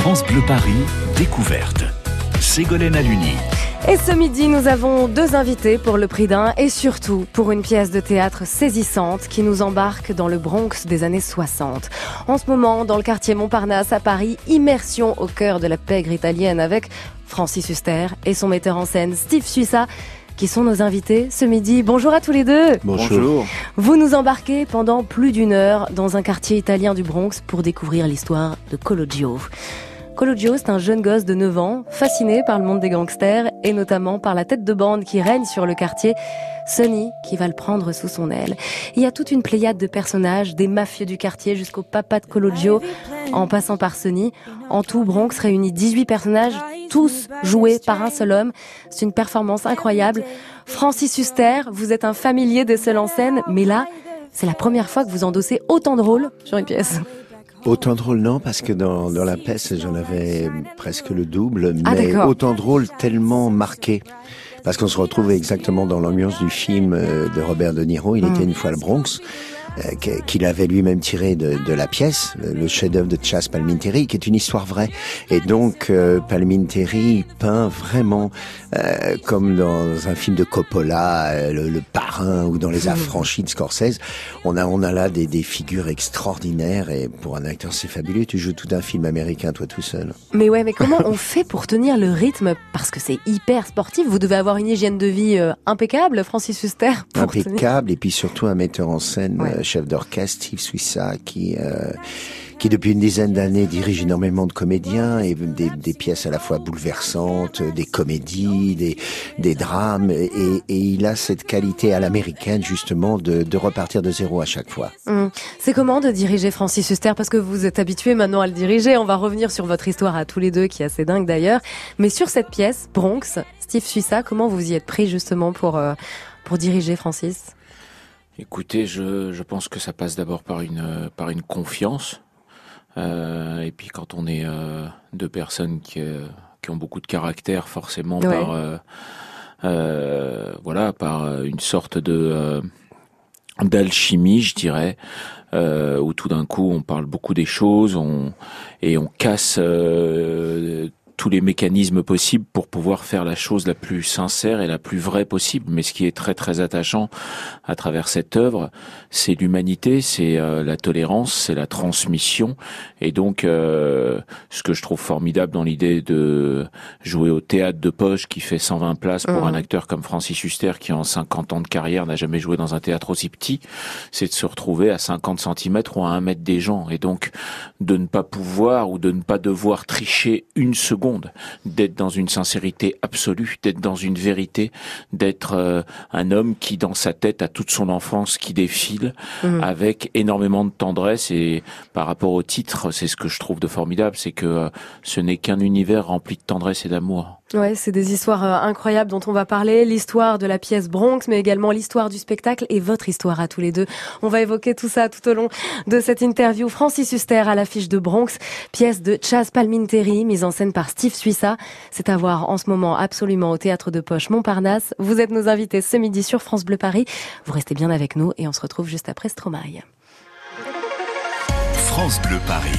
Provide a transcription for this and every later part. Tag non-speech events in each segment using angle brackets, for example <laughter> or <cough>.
France Bleu Paris, découverte. Ségolène Aluni. Et ce midi, nous avons deux invités pour le prix d'un et surtout pour une pièce de théâtre saisissante qui nous embarque dans le Bronx des années 60. En ce moment, dans le quartier Montparnasse à Paris, immersion au cœur de la pègre italienne avec Francis Huster et son metteur en scène Steve Suissa qui sont nos invités ce midi. Bonjour à tous les deux. Bonjour. Vous nous embarquez pendant plus d'une heure dans un quartier italien du Bronx pour découvrir l'histoire de Cologio. Cologio, c'est un jeune gosse de 9 ans, fasciné par le monde des gangsters et notamment par la tête de bande qui règne sur le quartier, Sonny, qui va le prendre sous son aile. Il y a toute une pléiade de personnages, des mafieux du quartier jusqu'au papa de Cologio, en passant par Sonny. En tout, Bronx réunit 18 personnages, tous joués par un seul homme. C'est une performance incroyable. Francis Huster, vous êtes un familier des seuls en scène, mais là, c'est la première fois que vous endossez autant de rôles sur une pièce. Autant de rôles, non, parce que dans, dans la peste, j'en avais presque le double, Ah, mais autant de rôles tellement marqués. Parce qu'on se retrouve exactement dans l'ambiance du film euh, de Robert De Niro, Il Mm. était une fois le Bronx, qu'il avait lui-même tiré de, de la pièce, le chef-d'œuvre de Chas Palminteri, qui est une histoire vraie. Et donc, euh, Palminteri peint vraiment euh, comme dans un film de Coppola, euh, le, le parrain ou dans les affranchis de Scorsese. On a, on a là des, des figures extraordinaires et pour un acteur c'est fabuleux. Tu joues tout un film américain toi tout seul. Mais ouais, mais comment on fait pour tenir le rythme? Parce que c'est hyper sportif. Vous devez avoir une hygiène de vie euh, impeccable, Francis Huster. tenir- Impeccable et puis surtout un metteur en scène, Ouais. Chef d'orchestre, Steve Suissa, qui euh, qui depuis une dizaine d'années dirige énormément de comédiens et des, des pièces à la fois bouleversantes, des comédies, des, des drames et, et il a cette qualité à l'américaine justement de, de repartir de zéro à chaque fois. Hum. C'est comment de diriger Francis Huster? Parce que vous êtes habitué maintenant à le diriger. On va revenir sur votre histoire à tous les deux, qui est assez dingue d'ailleurs. Mais sur cette pièce, Bronx, Steve Suissa, comment vous y êtes pris justement pour, euh, pour diriger Francis? Écoutez, je, je pense que ça passe d'abord par une par une confiance. Euh, et puis quand on est euh, deux personnes qui, euh, qui ont beaucoup de caractère, forcément Ouais. par voilà par une sorte de d'alchimie, je dirais, où tout d'un coup on parle beaucoup des choses, on et on casse tous les mécanismes possibles pour pouvoir faire la chose la plus sincère et la plus vraie possible. Mais ce qui est très très attachant à travers cette œuvre, c'est l'humanité, c'est euh, la tolérance, c'est la transmission. Et donc, euh, ce que je trouve formidable dans l'idée de jouer au théâtre de poche qui fait 120 places pour un acteur comme Francis Huster qui en 50 ans de carrière n'a jamais joué dans un théâtre aussi petit, c'est de se retrouver à 50 cm ou à 1 mètre des gens. Et donc, de ne pas pouvoir ou de ne pas devoir tricher une seconde, d'être dans une sincérité absolue, d'être dans une vérité, d'être euh, un homme qui dans sa tête a toute son enfance qui défile Mhm. avec énormément de tendresse et par rapport au titre, c'est ce que je trouve de formidable, c'est que euh, ce n'est qu'un univers rempli de tendresse et d'amour. Ouais, c'est des histoires euh, incroyables dont on va parler, l'histoire de la pièce Bronx, mais également l'histoire du spectacle et votre histoire à tous les deux. On va évoquer tout ça tout au long de cette interview. Francis Huster à l'affiche de Bronx, pièce de Chaz Palminteri, mise en scène par Steve Suissa. C'est à voir en ce moment absolument au théâtre de Poche Montparnasse. Vous êtes nos invités ce midi sur France Bleu Paris. Vous restez bien avec nous et on se retrouve juste après Stromae. France Bleu Paris.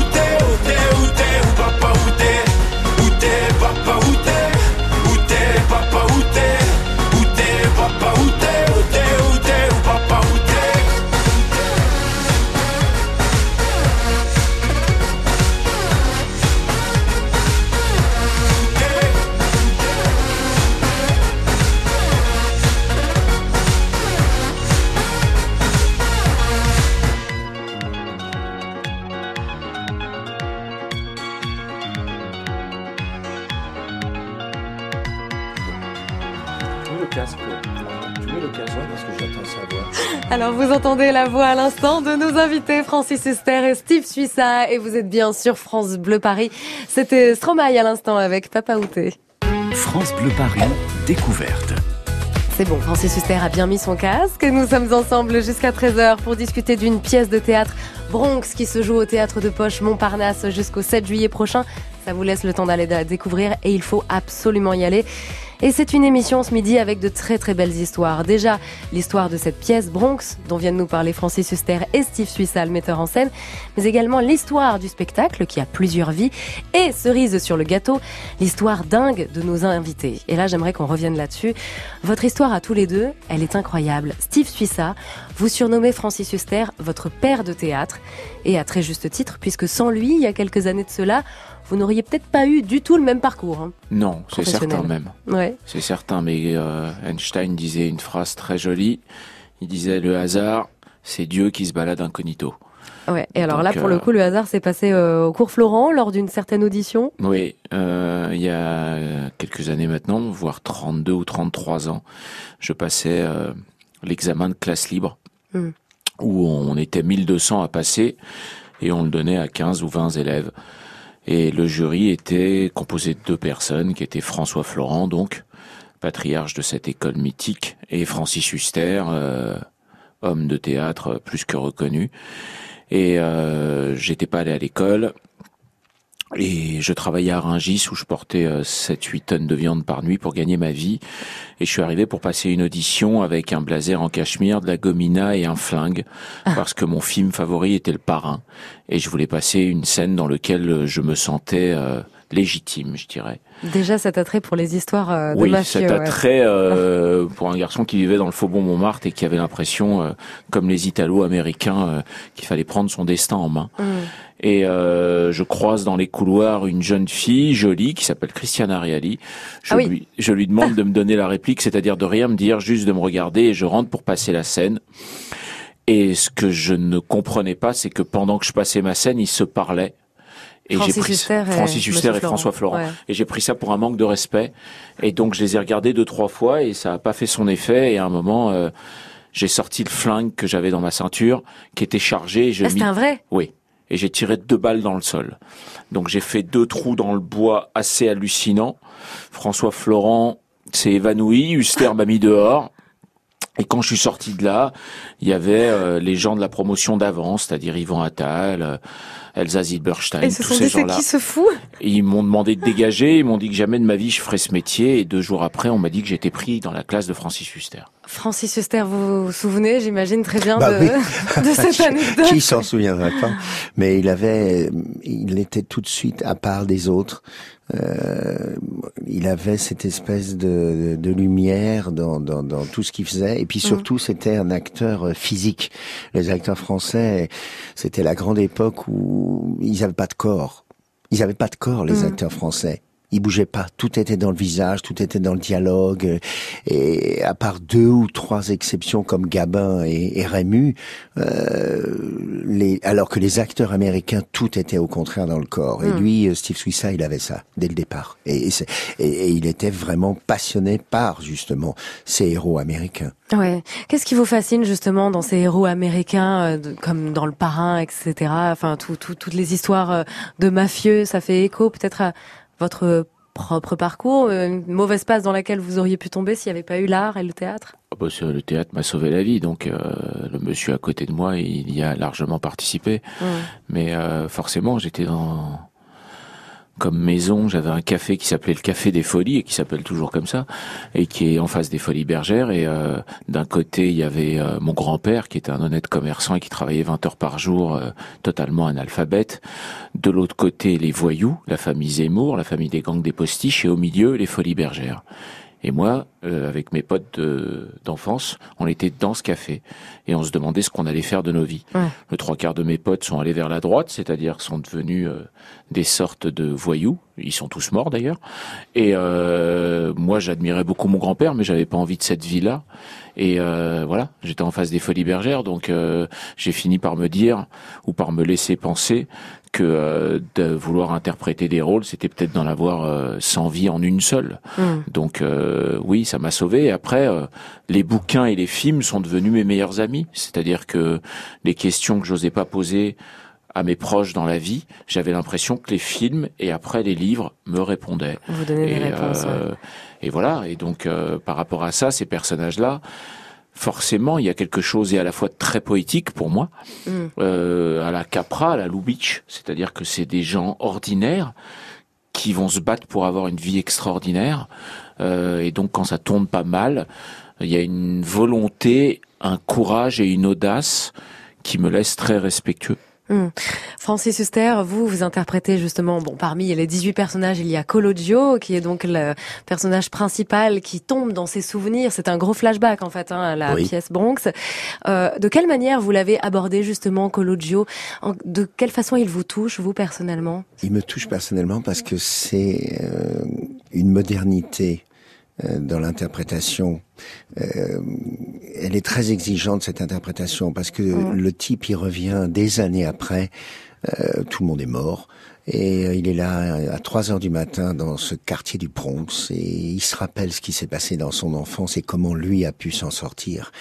vous entendez la voix à l'instant de nos invités Francis Huster et Steve Suissa et vous êtes bien sur France Bleu Paris. C'était Stromae à l'instant avec Papa Outé. France Bleu Paris, découverte. C'est bon, Francis Huster a bien mis son casque. Nous sommes ensemble jusqu'à 13h pour discuter d'une pièce de théâtre Bronx qui se joue au théâtre de Poche Montparnasse jusqu'au 7 juillet prochain. Ça vous laisse le temps d'aller découvrir et il faut absolument y aller. Et c'est une émission ce midi avec de très très belles histoires. Déjà, l'histoire de cette pièce Bronx, dont viennent nous parler Francis Huster et Steve Suissa, le metteur en scène, mais également l'histoire du spectacle qui a plusieurs vies et cerise sur le gâteau, l'histoire dingue de nos invités. Et là, j'aimerais qu'on revienne là-dessus. Votre histoire à tous les deux, elle est incroyable. Steve Suissa, vous surnommez Francis Huster votre père de théâtre, et à très juste titre, puisque sans lui, il y a quelques années de cela, vous n'auriez peut-être pas eu du tout le même parcours. Hein, non, c'est certain même. Ouais. C'est certain, mais euh, Einstein disait une phrase très jolie. Il disait le hasard, c'est Dieu qui se balade incognito. Ouais. Et alors Donc, là, pour le euh, coup, le hasard s'est passé euh, au cours Florent lors d'une certaine audition. Oui, euh, il y a quelques années maintenant, voire 32 ou 33 ans, je passais l'examen de classe libre, Mm. où on était 1200 à passer, et on le donnait à 15 ou 20 élèves. Et le jury était composé de deux personnes, qui étaient François Florent, donc, patriarche de cette école mythique, et Francis Huster, euh, homme de théâtre plus que reconnu. Et euh, j'étais pas allé à l'école. Et je travaillais à Rungis où je portais 7-8 tonnes de viande par nuit pour gagner ma vie. Et je suis arrivé pour passer une audition avec un blazer en cachemire, de la gomina et un flingue, parce que mon film favori était le parrain. Et je voulais passer une scène dans laquelle je me sentais euh, légitime, je dirais. Déjà, cet attrait pour les histoires euh, de Oui, mafieux. cet ouais. attrait euh, pour un garçon qui vivait dans le Faubourg Montmartre et qui avait l'impression, euh, comme les Italo-Américains, euh, qu'il fallait prendre son destin en main. Mm. Et euh, je croise dans les couloirs une jeune fille jolie qui s'appelle Christiana Reali. Je, Ah oui. lui, je lui demande de me donner la réplique, c'est-à-dire de rien me dire, juste de me regarder et je rentre pour passer la scène. Et ce que je ne comprenais pas, c'est que pendant que je passais ma scène, ils se parlaient. Et Francis j'ai pris Huster et Francis Huster et François Florent. Ouais. Et j'ai pris ça pour un manque de respect. Et donc je les ai regardés deux trois fois et ça a pas fait son effet. Et à un moment, euh, j'ai sorti le flingue que j'avais dans ma ceinture, qui était chargé. Et je Ah, mis- c'était un vrai? Oui. et j'ai tiré deux balles dans le sol. Donc j'ai fait deux trous dans le bois assez hallucinants. François Florent s'est évanoui, Huster m'a mis dehors. Et quand je suis sorti de là, il y avait euh, les gens de la promotion d'avant, c'est-à-dire Yvan Attal, euh, Elsa Zilberstein, Et ce tous sont ces gens-là. qui se fout ils m'ont demandé de <laughs> dégager, ils m'ont dit que jamais de ma vie je ferais ce métier, et deux jours après, on m'a dit que j'étais pris dans la classe de Francis Huster. Francis Huster, vous vous souvenez, j'imagine très bien Bah de, oui. <laughs> de cette <laughs> anecdote. Qui s'en souviendrait pas Mais il avait, il était tout de suite à part des autres. Euh, il avait cette espèce de, de lumière dans, dans, dans tout ce qu'il faisait. Et puis surtout, c'était un acteur euh, physique. Les acteurs français, c'était la grande époque où ils n'avaient pas de corps. Ils n'avaient pas de corps, les Mm. acteurs français. Ils bougeaient pas. Tout était dans le visage, tout était dans le dialogue. euh, Et à part deux ou trois exceptions comme Gabin et, et Rému, euh, les, alors que les acteurs américains, tout était au contraire dans le corps. Et Mm. lui, euh, Steve Swissa, il avait ça dès le départ. Et, il était vraiment passionné par justement ces héros américains. Ouais. Qu'est-ce qui vous fascine justement dans ces héros américains, euh, comme dans Le Parrain, etc. Enfin, tout, tout- toutes les histoires de mafieux, ça fait écho peut-être à votre propre parcours, une mauvaise passe dans laquelle vous auriez pu tomber s'il n'y avait pas eu l'art et le théâtre? Ah bah, le théâtre m'a sauvé la vie, donc euh, le monsieur à côté de moi, il y a largement participé. Mais euh, forcément, j'étais dans comme maison, j'avais un café qui s'appelait le Café des Folies et qui s'appelle toujours comme ça et qui est en face des Folies Bergères et euh, d'un côté, il y avait euh, mon grand-père qui était un honnête commerçant et qui travaillait 20 heures par jour euh, totalement analphabète. De l'autre côté, les voyous, la famille Zemmour, la famille des gangs des postiches et au milieu, les Folies Bergères. Et moi, euh, avec mes potes de- d'enfance, on était dans ce café et on se demandait ce qu'on allait faire de nos vies. Ouais. Le trois quarts de mes potes sont allés vers la droite, c'est-à-dire sont devenus euh, des sortes de voyous. Ils sont tous morts d'ailleurs. Et euh, moi, j'admirais beaucoup mon grand-père, mais j'avais pas envie de cette vie-là. Et euh, voilà, j'étais en face des folies bergères, donc euh, j'ai fini par me dire ou par me laisser penser que euh, de vouloir interpréter des rôles, c'était peut-être d'en avoir euh, 100 vies en une seule. Mm. Donc euh, oui, ça m'a sauvé. Et après, euh, les bouquins et les films sont devenus mes meilleurs amis. C'est-à-dire que les questions que j'osais pas poser à mes proches dans la vie, j'avais l'impression que les films et après les livres me répondaient. Vous donnez des Et, réponses. ouais. euh, et voilà. Et donc, euh, par rapport à ça, ces personnages-là, forcément, il y a quelque chose et à la fois très poétique pour moi, Mm. euh, à la Capra, à la Lubitsch, c'est-à-dire que c'est des gens ordinaires qui vont se battre pour avoir une vie extraordinaire. Euh, et donc, quand ça tourne pas mal, il y a une volonté, un courage et une audace qui me laissent très respectueux. Francis Huster, vous, vous interprétez justement, bon, parmi les 18 personnages, il y a Cologio, qui est donc le personnage principal qui tombe dans ses souvenirs. C'est un gros flashback, en fait, hein, à la Oui. pièce Bronx. Euh, de quelle manière vous l'avez abordé, justement, Cologio? De quelle façon il vous touche, vous, personnellement? Il me touche personnellement parce que c'est euh, une modernité dans l'interprétation. Euh, elle est très exigeante cette interprétation parce que le type il revient des années après, euh, tout le monde est mort et euh, il est là à 3 heures du matin dans ce quartier du Bronx et il se rappelle ce qui s'est passé dans son enfance et comment lui a pu s'en sortir.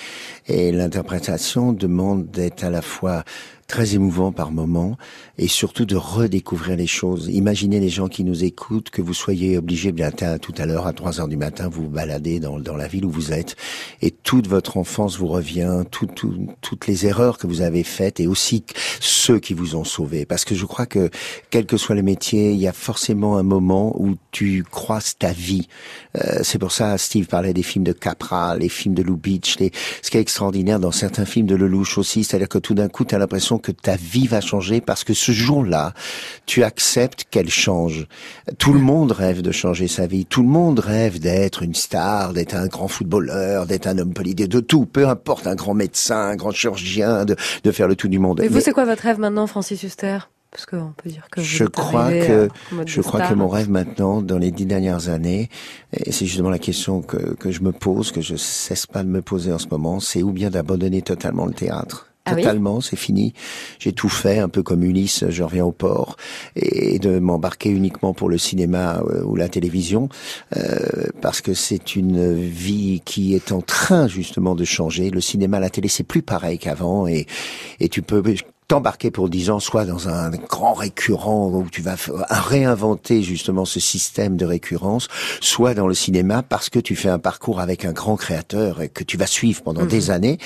Et l'interprétation demande d'être à la fois très émouvant par moment et surtout de redécouvrir les choses. Imaginez les gens qui nous écoutent, que vous soyez obligés, bien à- tout à l'heure, à 3 heures du matin, vous vous baladez dans, dans la ville où vous êtes et toute votre enfance vous revient, tout, tout- toutes les erreurs que vous avez faites et aussi ceux qui vous ont sauvé. Parce que je crois que, quel que soit le métier, il y a forcément un moment où tu croises ta vie. Euh, c'est pour ça, Steve parlait des films de Capra, les films de Lubitsch, les... ce qui est extraordinaire dans certains films de Lelouch aussi, c'est-à-dire que tout d'un coup, tu as l'impression que ta vie va changer parce que jour-là, tu acceptes qu'elle change. Tout le monde rêve de changer sa vie. Tout le monde rêve d'être une star, d'être un grand footballeur, d'être un homme politique, de tout, peu importe, un grand médecin, un grand chirurgien, de, de faire le tout du monde. Et vous, Mais c'est quoi votre rêve maintenant, Francis Huster? Parce qu'on peut dire que Je crois que- je crois que mon rêve maintenant, dans les dix dernières années, et c'est justement la question que, que je me pose, que je cesse pas de me poser en ce moment, c'est ou bien d'abandonner totalement le théâtre. Ah Totalement, c'est fini. J'ai tout fait, un peu comme Ulysse, je reviens au port, et de m'embarquer uniquement pour le cinéma euh, ou la télévision, euh, parce que c'est une vie qui est en train justement de changer. Le cinéma, la télé, c'est plus pareil qu'avant, et, et tu peux t'embarquer pour 10 ans, soit dans un grand récurrent où tu vas réinventer justement ce système de récurrence, soit dans le cinéma parce que tu fais un parcours avec un grand créateur et que tu vas suivre pendant des mhm. années,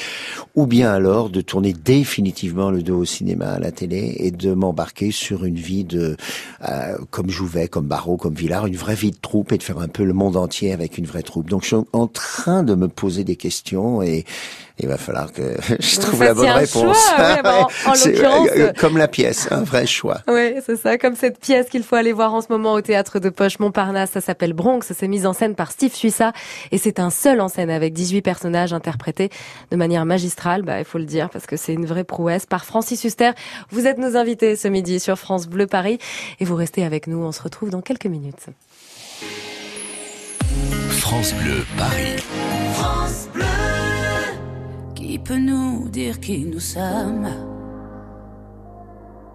ou bien alors de tourner définitivement le dos au cinéma, à la télé, et de m'embarquer sur une vie de, euh, comme Jouvet, comme Barrault, comme Villard, une vraie vie de troupe et de faire un peu le monde entier avec une vraie troupe. Donc je suis en train de me poser des questions et il va falloir que <laughs> je trouve la bonne réponse. Choix, <laughs> en l'occurrence, euh, comme la pièce, un vrai choix. Oui, c'est ça, comme cette pièce qu'il faut aller voir en ce moment au théâtre de Poche Montparnasse. Ça s'appelle Bronx. C'est mise en scène par Steve Suissa et c'est un seul en scène avec 18 personnages interprétés de manière magistrale. Bah, il faut le dire parce que c'est une vraie prouesse par Francis Huster. Vous êtes nos invités ce midi sur France Bleu Paris et vous restez avec nous. On se retrouve dans quelques minutes. France Bleu Paris. France Bleu. Qui peut nous dire qui nous sommes?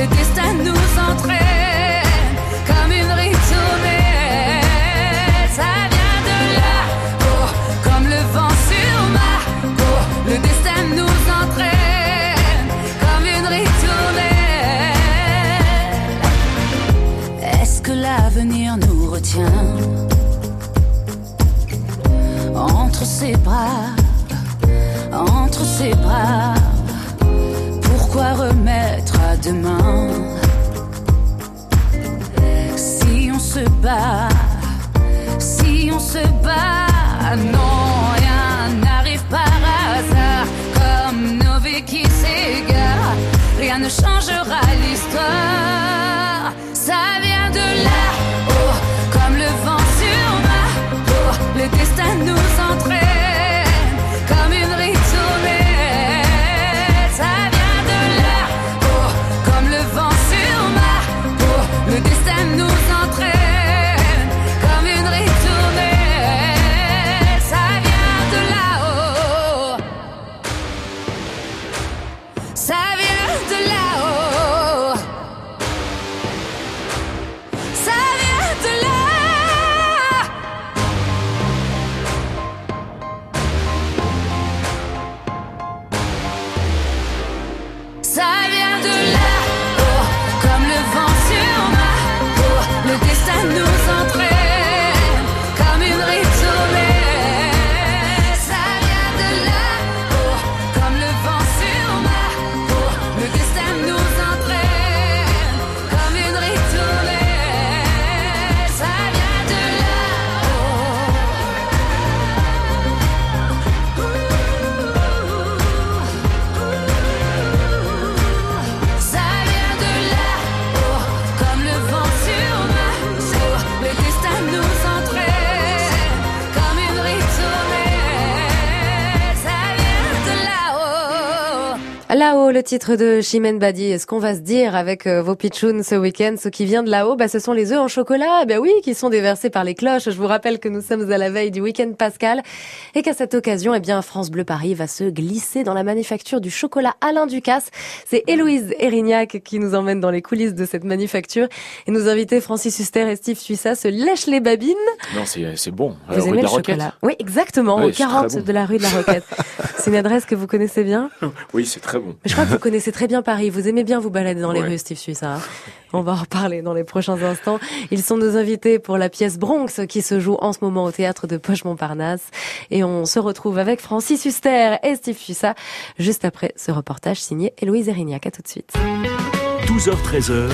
le destin nous entraîne le titre de Chimène Badi. Est-ce qu'on va se dire avec euh, vos pitchouns ce week-end, ce qui vient de là-haut, bah, ce sont les œufs en chocolat, bah oui, qui sont déversés par les cloches. Je vous rappelle que nous sommes à la veille du week-end pascal et qu'à cette occasion, eh bien, France Bleu Paris va se glisser dans la manufacture du chocolat Alain Ducasse. C'est Héloïse Erignac qui nous emmène dans les coulisses de cette manufacture et nos invités Francis Huster et Steve Suissa se lèchent les babines. Non, c'est bon. Vous aimez le chocolat Oui, exactement, au 40 de la rue de la Roquette. <laughs> c'est une adresse que vous connaissez bien? Oui, c'est très bon je crois que vous connaissez très bien Paris. Vous aimez bien vous balader dans les rues, Steve Suisse. Hein. On va en reparler dans les prochains instants. Ils sont nos invités pour la pièce Bronx qui se joue en ce moment au théâtre de Poche-Montparnasse. Et on se retrouve avec Francis Huster et Steve Suissa juste après ce reportage signé Héloïse Erignac. À tout de suite. 12h-13h,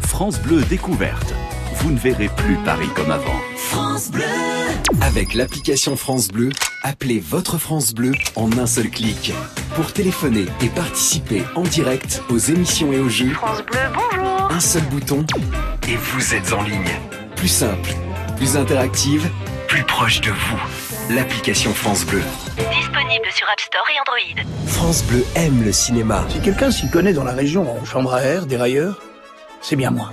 France Bleu découverte. Vous ne verrez plus Paris comme avant. France Bleu Avec l'application France Bleu, appelez votre France Bleu en un seul clic. Pour téléphoner et participer en direct aux émissions et aux jeux. France Bleu, bonjour Un seul bouton et vous êtes en ligne. Plus simple, plus interactive, plus proche de vous. L'application France Bleu. Disponible sur App Store. Store et Android. France Bleu aime le cinéma. Si quelqu'un s'y connaît dans la région en chambre à air, dérailleur, c'est bien moi.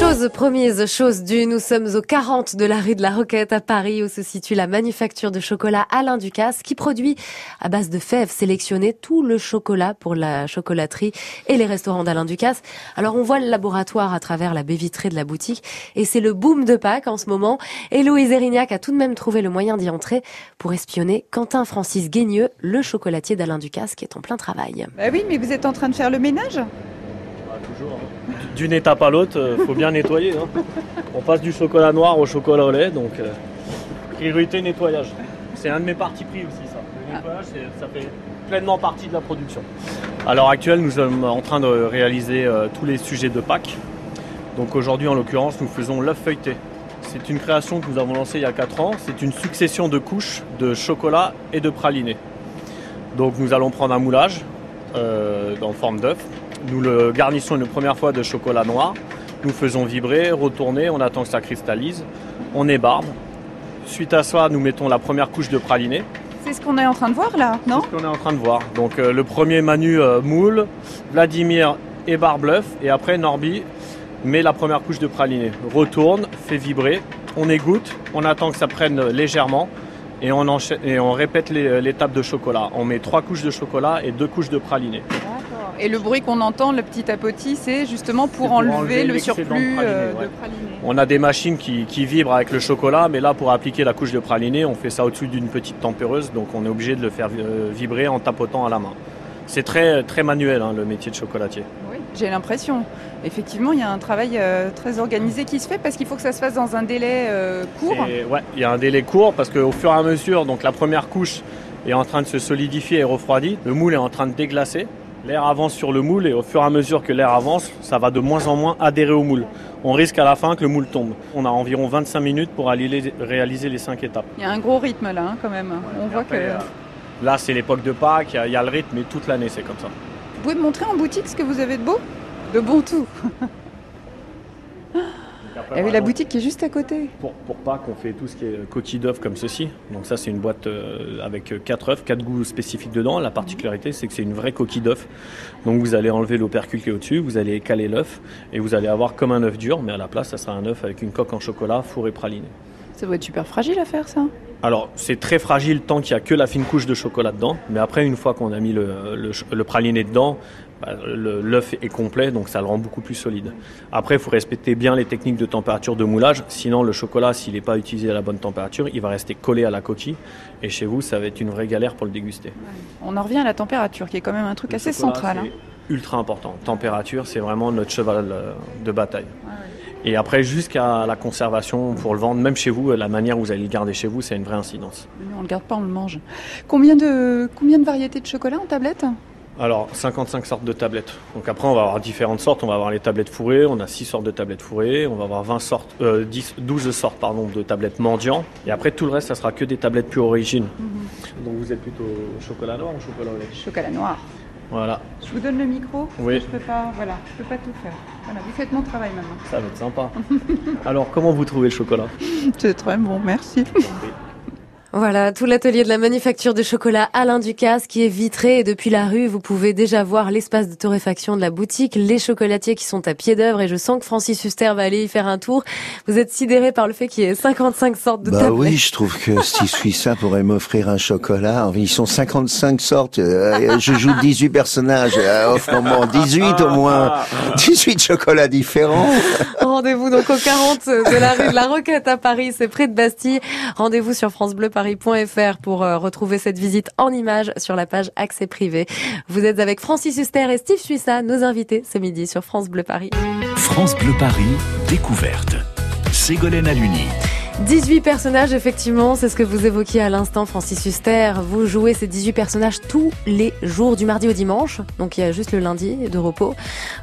Chose promise, chose due, nous sommes au 40 de la rue de la Roquette à Paris où se situe la manufacture de chocolat Alain Ducasse qui produit à base de fèves sélectionnées tout le chocolat pour la chocolaterie et les restaurants d'Alain Ducasse. Alors on voit le laboratoire à travers la baie vitrée de la boutique et c'est le boom de Pâques en ce moment. Et Louise Erignac a tout de même trouvé le moyen d'y entrer pour espionner Quentin Francis Guigneux, le chocolatier d'Alain Ducasse qui est en plein travail. Bah oui, mais vous êtes en train de faire le ménage? D'une étape à l'autre, il faut bien nettoyer. hein. On passe du chocolat noir au chocolat au lait, donc euh, priorité nettoyage. C'est un de mes partis pris aussi ça. Le nettoyage, c'est- ça fait pleinement partie de la production. À l'heure actuelle, nous sommes en train de réaliser euh, tous les sujets de Pâques. Donc aujourd'hui, en l'occurrence, nous faisons l'œuf feuilleté. C'est une création que nous avons lancée il y a 4 ans. C'est une succession de couches de chocolat et de praliné. Donc nous allons prendre un moulage euh, en forme d'œuf. Nous le garnissons une première fois de chocolat noir. Nous faisons vibrer, retourner, on attend que ça cristallise. On ébarbe. Suite à ça, nous mettons la première couche de praliné. C'est ce qu'on est en train de voir là, non C'est ce qu'on est en train de voir. Donc euh, le premier Manu euh, moule, Vladimir ébarbe l'œuf et après Norby met la première couche de praliné. Retourne, fait vibrer, on égoutte, on attend que ça prenne légèrement et on, enchaîne- et on répète l'étape de chocolat. On met trois couches de chocolat et deux couches de praliné. Et le bruit qu'on entend, le petit tapotis, c'est justement pour, enlever, enlever le de surplus praliné, euh, ouais. de praliné. On a des machines qui, qui vibrent avec le chocolat, mais là pour appliquer la couche de praliné, on fait ça au-dessus d'une petite tempéreuse, donc on est obligé de le faire euh, vibrer en tapotant à la main. C'est très, très manuel hein, le métier de chocolatier. Oui, j'ai l'impression. Effectivement, il y a un travail euh, très organisé qui se fait parce qu'il faut que ça se fasse dans un délai euh, court. Ouais, il y a un délai court parce qu'au fur et à mesure, donc la première couche est en train de se solidifier et refroidir, le moule est en train de déglacer. L'air avance sur le moule et au fur et à mesure que l'air avance, ça va de moins en moins adhérer au moule. On risque à la fin que le moule tombe. On a environ 25 minutes pour aller réaliser les 5 étapes. Il y a un gros rythme là, hein, quand même. On voit que. Après, euh, Là, c'est l'époque de Pâques, il y y, a le rythme, et toute l'année, c'est comme ça. Vous pouvez me montrer en boutique ce que vous avez de beau? De bon tout. <laughs> Il y avait la boutique qui est juste à côté. Pour, pour Pâques, on fait tout ce qui est coquille d'œufs comme ceci. Donc ça, c'est une boîte euh, avec 4 œufs, 4 goûts spécifiques dedans. La particularité, c'est que c'est une vraie coquille d'œuf. Donc vous allez enlever l'opercule qui est au-dessus, vous allez écaler l'œuf, et vous allez avoir comme un œuf dur, mais à la place, ça sera un œuf avec une coque en chocolat, four et praliné. Ça doit être super fragile à faire ça. Alors, c'est très fragile tant qu'il n'y a que la fine couche de chocolat dedans. Mais après, une fois qu'on a mis le, le praliné dedans, bah, l'œuf est complet, donc ça le rend beaucoup plus solide. Après, il faut respecter bien les techniques de température de moulage. Sinon, le chocolat, s'il n'est pas utilisé à la bonne température, il va rester collé à la coquille. Et chez vous, ça va être une vraie galère pour le déguster. On en revient à la température qui est quand même un truc Le assez central. hein. Ultra important. Température, c'est vraiment notre cheval euh, de bataille. Et après, jusqu'à la conservation pour le vendre, même chez vous, la manière où vous allez le garder chez vous, c'est une vraie incidence. On le garde pas, on le mange. Combien de, combien de variétés de chocolat en tablette? Alors, 55 sortes de tablettes. Donc après, on va avoir différentes sortes. On va avoir les tablettes fourrées. On a 6 sortes de tablettes fourrées. On va avoir 20 sortes, euh, 10, 12 sortes pardon, de tablettes mendiants. Et après, tout le reste, ça sera que des tablettes pure origine. Donc vous êtes plutôt chocolat noir ou chocolat au lait Chocolat noir. Voilà, Je vous donne le micro. Oui. Je peux pas, voilà, je peux pas tout faire. Voilà, vous faites mon travail maintenant. ça va être sympa. <laughs> Alors, comment vous trouvez le chocolat? C'est très bon, merci. Voilà, tout l'atelier de la manufacture de chocolat Alain Ducasse qui est vitré et depuis la rue, vous pouvez déjà voir l'espace de torréfaction de la boutique, les chocolatiers qui sont à pied d'œuvre et je sens que Francis Huster va aller y faire un tour. Vous êtes sidéré par le fait qu'il y ait 55 sortes de Bah tablettes. oui, je trouve que Steve Suissa pourrait m'offrir un chocolat. Ils sont 55 sortes. euh, je joue 18 personnages. Euh, Offre-moi 18 au moins. 18 chocolats différents. Rendez-vous donc au 40 de la rue de la Roquette à Paris, c'est près de Bastille. Rendez-vous sur pour euh, retrouver cette visite en images sur la page accès privé. Vous êtes avec Francis Huster et Steve Suissa, nos invités ce midi sur France Bleu Paris. France Bleu Paris, découverte. Ségolène Aluni. 18 personnages, effectivement, c'est ce que vous évoquiez à l'instant, Francis Huster. Vous jouez ces 18 personnages tous les jours, du mardi au dimanche. Donc il y a juste le lundi de repos.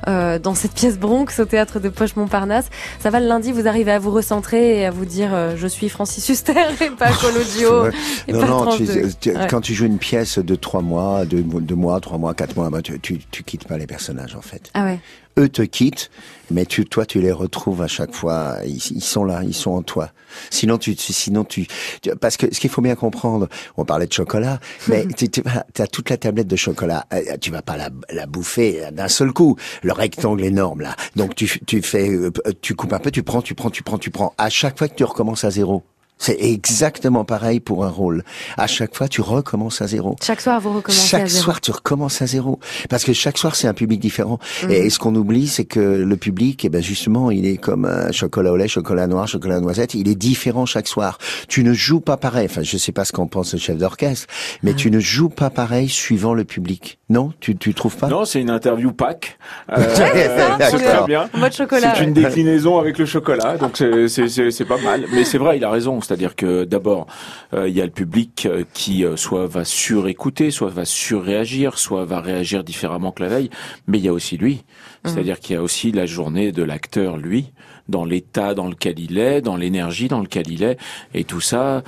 Euh, dans cette pièce Bronx au théâtre de Poche Montparnasse. Ça va le lundi, vous arrivez à vous recentrer et à vous dire euh, je suis Francis Huster <laughs> et pas Cologio. et non, pas non, tu- deux. tu- Ouais. quand tu joues une pièce de trois mois, deux, deux mois, trois mois, quatre mois, bah, tu, tu, tu quittes pas les personnages en fait. Ah ouais. Eux te quittent, mais tu, toi, tu les retrouves à chaque fois. Ils, ils sont là, ils sont en toi. Sinon, tu, sinon tu, tu- parce que ce qu'il faut bien comprendre, on parlait de chocolat, mais <laughs> tu, tu as toute la tablette de chocolat. Euh, Tu vas pas la, la bouffer d'un seul coup. Le rectangle énorme là. Donc tu, tu fais, euh, tu coupes un peu, tu prends, tu prends, tu prends, tu prends. À chaque fois que tu recommences à zéro. C'est exactement pareil pour un rôle. À chaque fois, tu recommences à zéro. Chaque soir, vous recommencez à Chaque zéro. soir, tu recommences à zéro. Parce que chaque soir, c'est un public différent. Mhm. Et ce qu'on oublie, c'est que le public, eh ben justement, il est comme un chocolat au lait, chocolat noir, chocolat noisette. Il est différent chaque soir. Tu ne joues pas pareil. Enfin, je sais pas ce qu'en pense le chef d'orchestre, mais tu ne joues pas pareil suivant le public. Non, tu tu trouves pas? Non, c'est une interview Pâques. Euh, <laughs> Ouais, c'est très bien. en mode chocolat, C'est une déclinaison avec le chocolat, donc c'est- c'est pas mal. Mais c'est vrai, il a raison. C'est-à-dire que d'abord, euh, il y a le public euh, qui euh, soit va surécouter, soit va surréagir, soit va réagir différemment que la veille. Mais il y a aussi lui. C'est-à-dire qu'il y a aussi la journée de l'acteur, lui, dans l'état dans lequel il est, dans l'énergie dans lequel il est, et tout ça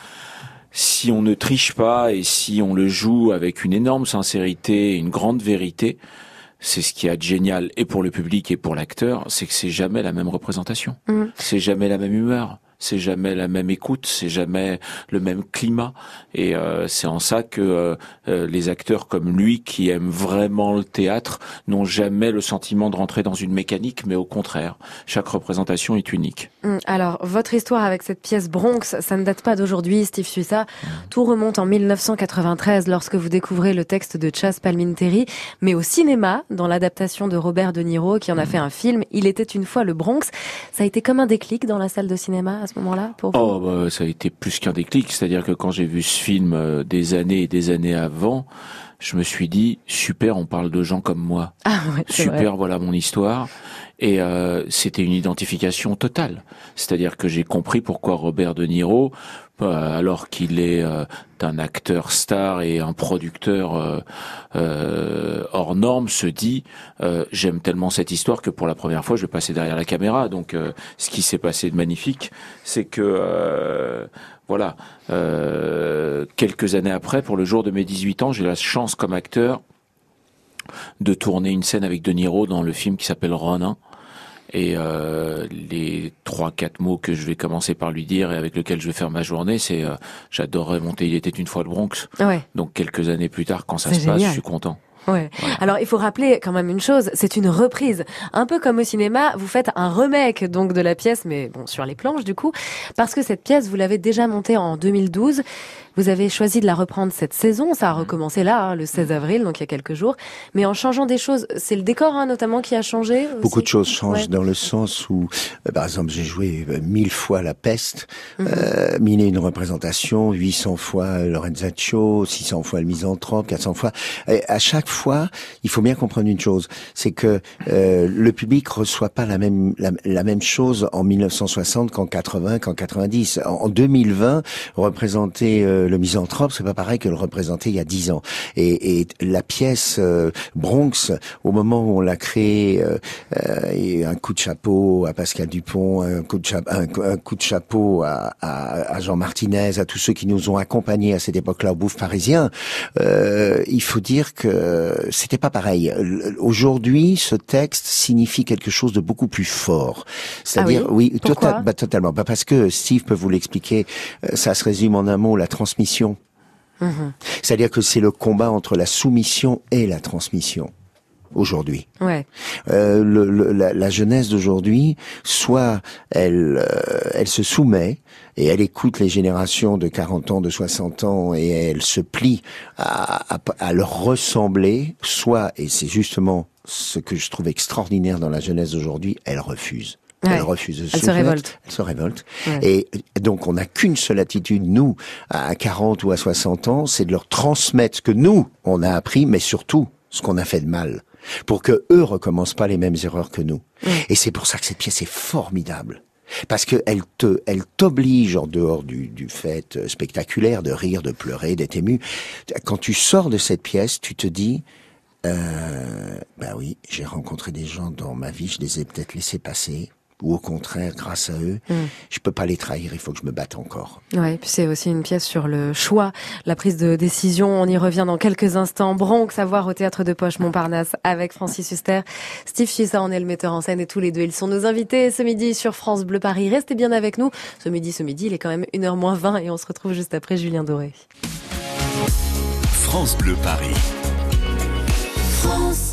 si on ne triche pas et si on le joue avec une énorme sincérité, une grande vérité, c'est ce qui est génial et pour le public et pour l'acteur, c'est que c'est jamais la même représentation. Mhm. C'est jamais la même humeur. C'est jamais la même écoute, c'est jamais le même climat, et euh, c'est en ça que euh, euh, les acteurs comme lui, qui aiment vraiment le théâtre, n'ont jamais le sentiment de rentrer dans une mécanique, mais au contraire, chaque représentation est unique. Hum, Alors, votre histoire avec cette pièce Bronx, ça ne date pas d'aujourd'hui, Steve Suissa. Tout remonte en 1993 lorsque vous découvrez le texte de Chas Palminteri, mais au cinéma, dans l'adaptation de Robert De Niro, qui en a fait un film, Il était une fois le Bronx. Ça a été comme un déclic dans la salle de cinéma ce moment-là pour vous? Oh, bah, ça a été plus qu'un déclic. C'est-à-dire que quand j'ai vu ce film euh, des années et des années avant, je me suis dit super, on parle de gens comme moi. Ah ouais, vrai. Super, voilà mon histoire. Et euh, c'était une identification totale. C'est-à-dire que j'ai compris pourquoi Robert De Niro, alors qu'il est euh, un acteur star et un producteur euh, euh, hors norme, se dit j'aime tellement cette histoire que pour la première fois je vais passer derrière la caméra. Donc ce qui s'est passé de magnifique, c'est que voilà, quelques années après, pour le jour de mes 18 ans, j'ai la chance comme acteur de tourner une scène avec De Niro dans le film qui s'appelle Ronin. Et euh, les trois quatre mots que je vais commencer par lui dire et avec lesquels je vais faire ma journée, c'est euh, j'adorerais monter. Il était une fois le Bronx. Ouais. Donc quelques années plus tard, quand ça se passe, je suis content. Ouais. Alors il faut rappeler quand même une chose, c'est une reprise. Un peu comme au cinéma, vous faites un remake donc de la pièce, mais bon sur les planches du coup, parce que cette pièce vous l'avez déjà montée en 2012. Vous avez choisi de la reprendre cette saison, ça a recommencé là, hein, le 16 avril, donc il y a quelques jours. Mais en changeant des choses, c'est le décor hein, notamment qui a changé. aussi Beaucoup de choses changent Ouais. dans le sens où, euh, par exemple, j'ai joué euh, mille fois La Peste, Mhm. euh, mille et une représentations, 800 fois Lorenzaccio, 600 fois Le Misanthrope, 400 fois. Et à chaque fois, il faut bien comprendre une chose, c'est que euh, le public reçoit pas la même la, la même chose en 1960 qu'en 80, qu'en 90. En, en 2020, représenter euh, Le Misanthrope, c'est pas pareil que le représenter il y a 10 ans. Et, et la pièce euh, Bronx, au moment où on l'a créée, euh, euh, et un coup de chapeau à Pascal Dupont, un coup de, cha- un, coup- de chapeau à, à, à Jean Martinez, à tous ceux qui nous ont accompagnés à cette époque-là au Bouffe parisien. Euh, il faut dire que c'était pas pareil. L- Aujourd'hui, ce texte signifie quelque chose de beaucoup plus fort. C'est-à-dire, Ah oui? tota- bah, totalement. Bah, parce que Steve peut vous l'expliquer. euh, Ça se résume en un mot, la transmission. Mhm. C'est-à-dire que c'est le combat entre la soumission et la transmission aujourd'hui. Ouais. Euh, le- le- la, la jeunesse d'aujourd'hui, soit elle, euh, elle se soumet et elle écoute les générations de 40 ans, de 60 ans et elle se plie à, à, à leur ressembler, soit, et c'est justement ce que je trouve extraordinaire dans la jeunesse d'aujourd'hui, elle refuse. Ouais. Elle refuse de Elle se révolte. Elle se révolte. Ouais. Et donc, on n'a qu'une seule attitude, nous, à 40 ou à 60 ans, c'est de leur transmettre ce que nous, on a appris, mais surtout, ce qu'on a fait de mal. Pour que eux recommencent pas les mêmes erreurs que nous. Et c'est pour ça que cette pièce est formidable. Parce que elle te, elle t'oblige en dehors du, du fait euh, spectaculaire de rire, de pleurer, d'être ému. Quand tu sors de cette pièce, tu te dis, euh, bah oui, j'ai rencontré des gens dans ma vie, je les ai peut-être laissés passer ou au contraire, grâce à eux, Mm. je peux pas les trahir, il faut que je me batte encore. Ouais, puis c'est aussi une pièce sur le choix, la prise de décision. On y revient dans quelques instants. Bronx à voir au théâtre de Poche Montparnasse avec Francis Huster. Steve Chissa en est le metteur en scène et tous les deux, ils sont nos invités ce midi sur France Bleu Paris. Restez bien avec nous. Ce midi, ce midi, il est quand même 1h moins 20 et on se retrouve juste après Julien Doré. France Bleu Paris. France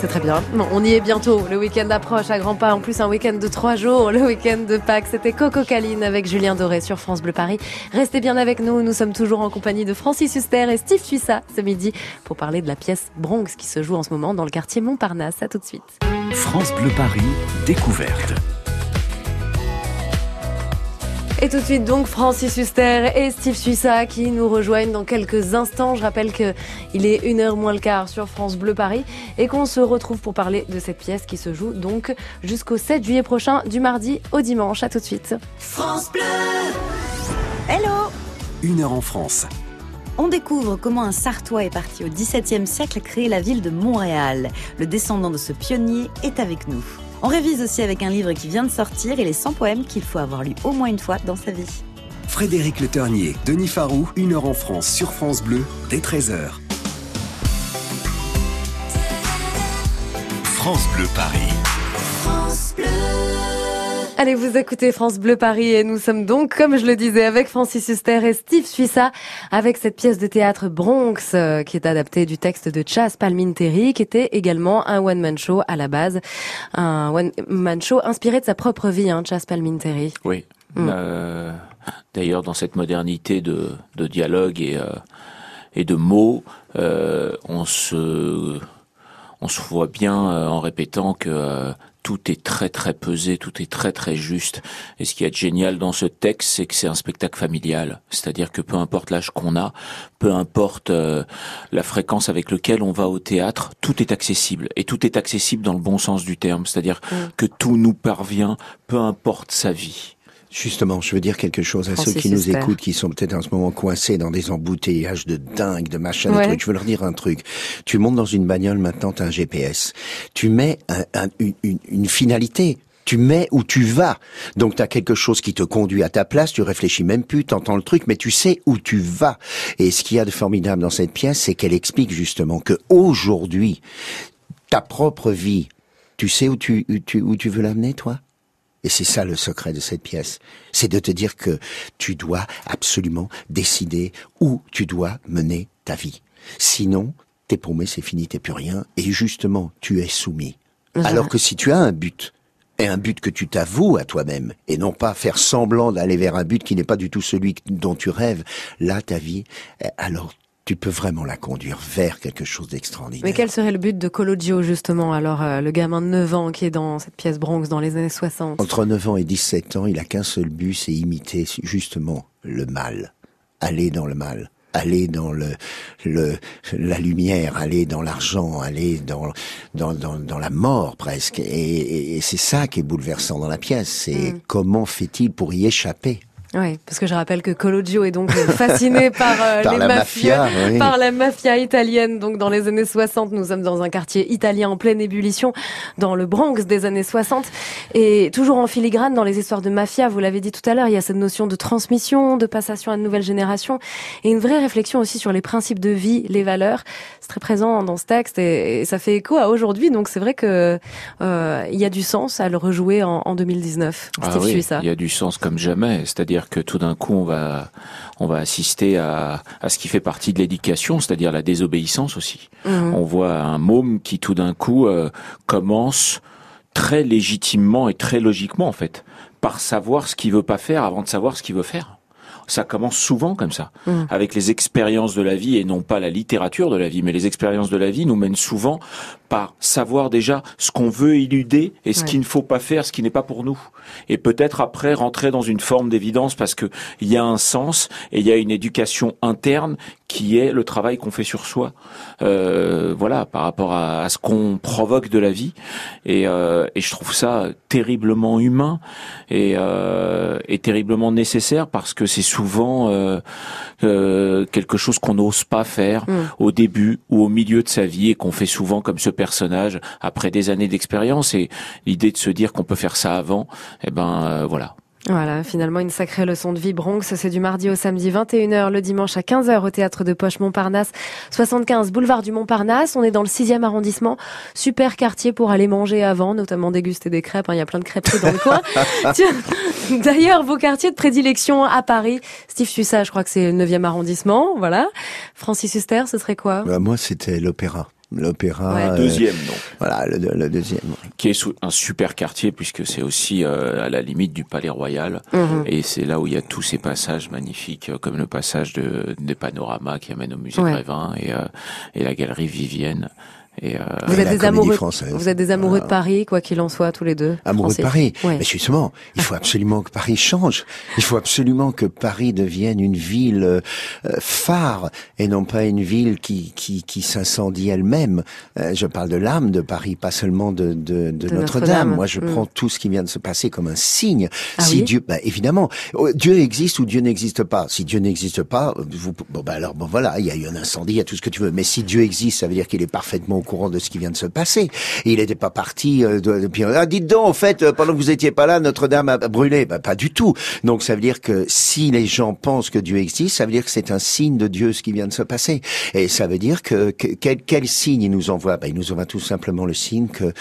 c'est très bien. On y est bientôt. Le week-end approche à grands pas. En plus, un week-end de trois jours. Le week-end de Pâques. C'était Coco Caline avec Julien Doré sur France Bleu Paris. Restez bien avec nous. Nous sommes toujours en compagnie de Francis Huster et Steve Suissa ce midi pour parler de la pièce Bronx qui se joue en ce moment dans le quartier Montparnasse. À tout de suite. France Bleu Paris, découverte. Et tout de suite donc Francis Huster et Steve Suissa qui nous rejoignent dans quelques instants. Je rappelle que il est une heure moins le quart sur France Bleu Paris et qu'on se retrouve pour parler de cette pièce qui se joue donc jusqu'au 7 juillet prochain du mardi au dimanche. À tout de suite. France Bleu. Hello Une heure en France. On découvre comment un Sartois est parti au XVIIe siècle créer la ville de Montréal. Le descendant de ce pionnier est avec nous. On révise aussi avec un livre qui vient de sortir et les 100 poèmes qu'il faut avoir lu au moins une fois dans sa vie. Frédéric Le Ternier, Denis Farou, une heure en France sur France Bleu, dès 13h. France Bleu Paris. France Bleu. Allez, vous écoutez France Bleu Paris et nous sommes donc, comme je le disais, avec Francis Huster et Steve Suissa, avec cette pièce de théâtre Bronx, euh, qui est adaptée du texte de Chas Palminteri, qui était également un one-man show à la base. Un one-man show inspiré de sa propre vie, hein, Chas Palminteri. Oui. Mm. Euh, D'ailleurs, dans cette modernité de, de dialogue et, euh, et de mots, euh, on se on se voit bien en répétant que tout est très très pesé, tout est très très juste. Et ce qui est génial dans ce texte, c'est que c'est un spectacle familial. C'est-à-dire que peu importe l'âge qu'on a, peu importe euh, la fréquence avec laquelle on va au théâtre, tout est accessible. Et tout est accessible dans le bon sens du terme. C'est-à-dire que tout nous parvient, peu importe sa vie. Justement, je veux dire quelque chose à Francis ceux qui nous Huster. écoutent, qui sont peut-être en ce moment coincés dans des embouteillages de dingue, de machin, de trucs. Je veux leur dire un truc. Tu montes dans une bagnole, maintenant tu as un GPS. Tu mets un- un- une, une- une finalité. Tu mets où tu vas. Donc tu as quelque chose qui te conduit à ta place, tu réfléchis même plus, tu entends le truc, mais tu sais où tu vas. Et ce qu'il y a de formidable dans cette pièce, c'est qu'elle explique justement que aujourd'hui, ta propre vie, tu sais où tu, où tu, où tu veux l'amener, toi? Et c'est ça le secret de cette pièce. C'est de te dire que tu dois absolument décider où tu dois mener ta vie. Sinon, t'es paumé, c'est fini, t'es plus rien. Et justement, tu es soumis. Alors que si tu as un but, et un but que tu t'avoues à toi-même, et non pas faire semblant d'aller vers un but qui n'est pas du tout celui dont tu rêves, là, ta vie, alors tu peux vraiment la conduire vers quelque chose d'extraordinaire. Mais quel serait le but de Cologio, justement, alors, euh, le gamin de 9 ans qui est dans cette pièce Bronx dans les années 60 Entre 9 ans et 17 ans, il a qu'un seul but, c'est imiter justement le mal. Aller dans le mal. Aller dans le, le, la lumière, aller dans l'argent, aller dans, dans, dans, dans la mort presque. Et, et- et c'est ça qui est bouleversant dans la pièce. C'est Mm. comment fait-il pour y échapper? Oui, parce que je rappelle que Cologio est donc fasciné <laughs> par, euh, Par les la mafieux, mafia, oui. par la mafia italienne. Donc dans les années 60, nous sommes dans un quartier italien en pleine ébullition, dans le Bronx des années 60. Et toujours en filigrane dans les histoires de mafia, vous l'avez dit tout à l'heure, il y a cette notion de transmission, de passation à une nouvelle génération, et une vraie réflexion aussi sur les principes de vie, les valeurs. C'est très présent dans ce texte et, et ça fait écho à aujourd'hui. Donc c'est vrai que euh, il y a du sens à le rejouer en, en 2019. Ah Steve oui, il y a du sens comme jamais. C'est-à-dire que tout d'un coup, on va, on va assister à, à ce qui fait partie de l'éducation, c'est-à-dire la désobéissance aussi. Mhm. On voit un môme qui tout d'un coup euh, commence très légitimement et très logiquement en fait, par savoir ce qu'il veut pas faire avant de savoir ce qu'il veut faire. Ça commence souvent comme ça, Mhm. avec les expériences de la vie et non pas la littérature de la vie, mais les expériences de la vie nous mènent souvent par savoir déjà ce qu'on veut éluder et ce Ouais. qu'il ne faut pas faire, ce qui n'est pas pour nous. Et peut-être après rentrer dans une forme d'évidence parce que il y a un sens et il y a une éducation interne qui est le travail qu'on fait sur soi. Euh, voilà, par rapport à, à ce qu'on provoque de la vie. Et, euh, et je trouve ça terriblement humain et, euh, et terriblement nécessaire parce que c'est souvent euh, euh, quelque chose qu'on n'ose pas faire Mm. au début ou au milieu de sa vie et qu'on fait souvent comme ce personnage après des années d'expérience et l'idée de se dire qu'on peut faire ça avant, eh ben euh, voilà. Voilà, finalement une sacrée leçon de vie Bronx, c'est du mardi au samedi 21h, le dimanche à 15h au théâtre de Poche Montparnasse, 75 boulevard du Montparnasse, on est dans le 6e arrondissement, super quartier pour aller manger avant, notamment déguster des crêpes, hein, il y a plein de crêperies dans le coin. <laughs> D'ailleurs, vos quartiers de prédilection à Paris, Steve Sussa, je crois que c'est le 9e arrondissement, voilà. Francis Huster, ce serait quoi? Bah, Moi, c'était l'opéra. L'opéra. Ouais. euh, Deuxième donc. Voilà, le, le deuxième. qui est sous- un super quartier puisque c'est aussi euh, à la limite du Palais Royal Mhm. et c'est là où il y a tous ces passages magnifiques euh, comme le passage de, des panoramas qui amène au musée Ouais. Grévin et, euh, et la galerie Vivienne. Et, euh, Vous êtes des amoureux, française. vous êtes des amoureux Voilà. de Paris, quoi qu'il en soit, tous les deux. Amoureux de. Paris. Ouais. Mais justement, il faut absolument que Paris change. Il faut absolument que Paris devienne une ville euh, phare et non pas une ville qui qui, qui s'incendie elle-même. Euh, je parle de l'âme de Paris, pas seulement de, de, de, De Notre-Dame. Moi, je Mm. prends tout ce qui vient de se passer comme un signe. Ah si oui Dieu, bah, évidemment, Oh, Dieu existe ou Dieu n'existe pas. Si Dieu n'existe pas, vous, bon, bah, alors bon voilà, il y a eu un incendie, il y a tout ce que tu veux. Mais si Dieu existe, ça veut dire qu'il est parfaitement au courant de ce qui vient de se passer. Et il n'était pas parti euh, de, de- puis, ah, dites donc, en fait, euh, pendant que vous étiez pas là, Notre-Dame a brûlé. Bah, pas du tout. Donc ça veut dire que si les gens pensent que Dieu existe, ça veut dire que c'est un signe de Dieu ce qui vient de se passer. Et ça veut dire que, que- quel, quel signe il nous envoie? Bah, Il nous envoie tout simplement le signe que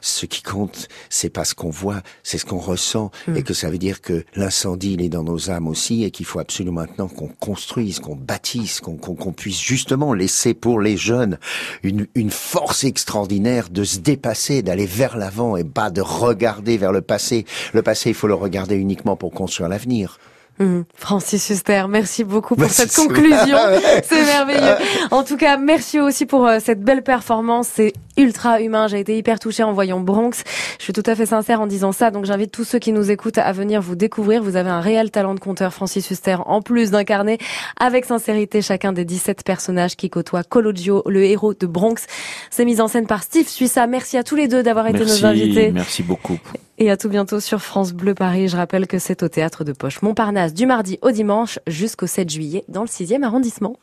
ce qui compte, c'est pas ce qu'on voit, c'est ce qu'on ressent, et que ça veut dire que l'incendie, il est dans nos âmes aussi, et qu'il faut absolument maintenant qu'on construise, qu'on bâtisse, qu'on puisse justement laisser pour les jeunes une, une force extraordinaire de se dépasser, d'aller vers l'avant, et pas de regarder vers le passé. Le passé, il faut le regarder uniquement pour construire l'avenir. Hum, Francis Huster, merci beaucoup pour cette conclusion. <laughs> C'est merveilleux. En tout cas, merci aussi pour euh, cette belle performance. C'est ultra humain. J'ai été hyper touchée en voyant Bronx. Je suis tout à fait sincère en disant ça. Donc j'invite tous ceux qui nous écoutent à venir vous découvrir. Vous avez un réel talent de conteur, Francis Huster, en plus d'incarner avec sincérité chacun des 17 personnages qui côtoient Cologio, le héros de Bronx. C'est mis en scène par Steve Suissa. Merci à tous les deux d'avoir été Merci, nos invités. merci beaucoup. Et à tout bientôt sur France Bleu Paris. Je rappelle que c'est au théâtre de Poche Montparnasse du mardi au dimanche jusqu'au 7 juillet dans le 6e arrondissement.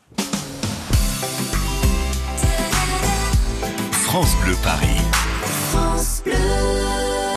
France Bleu Paris. France Bleu.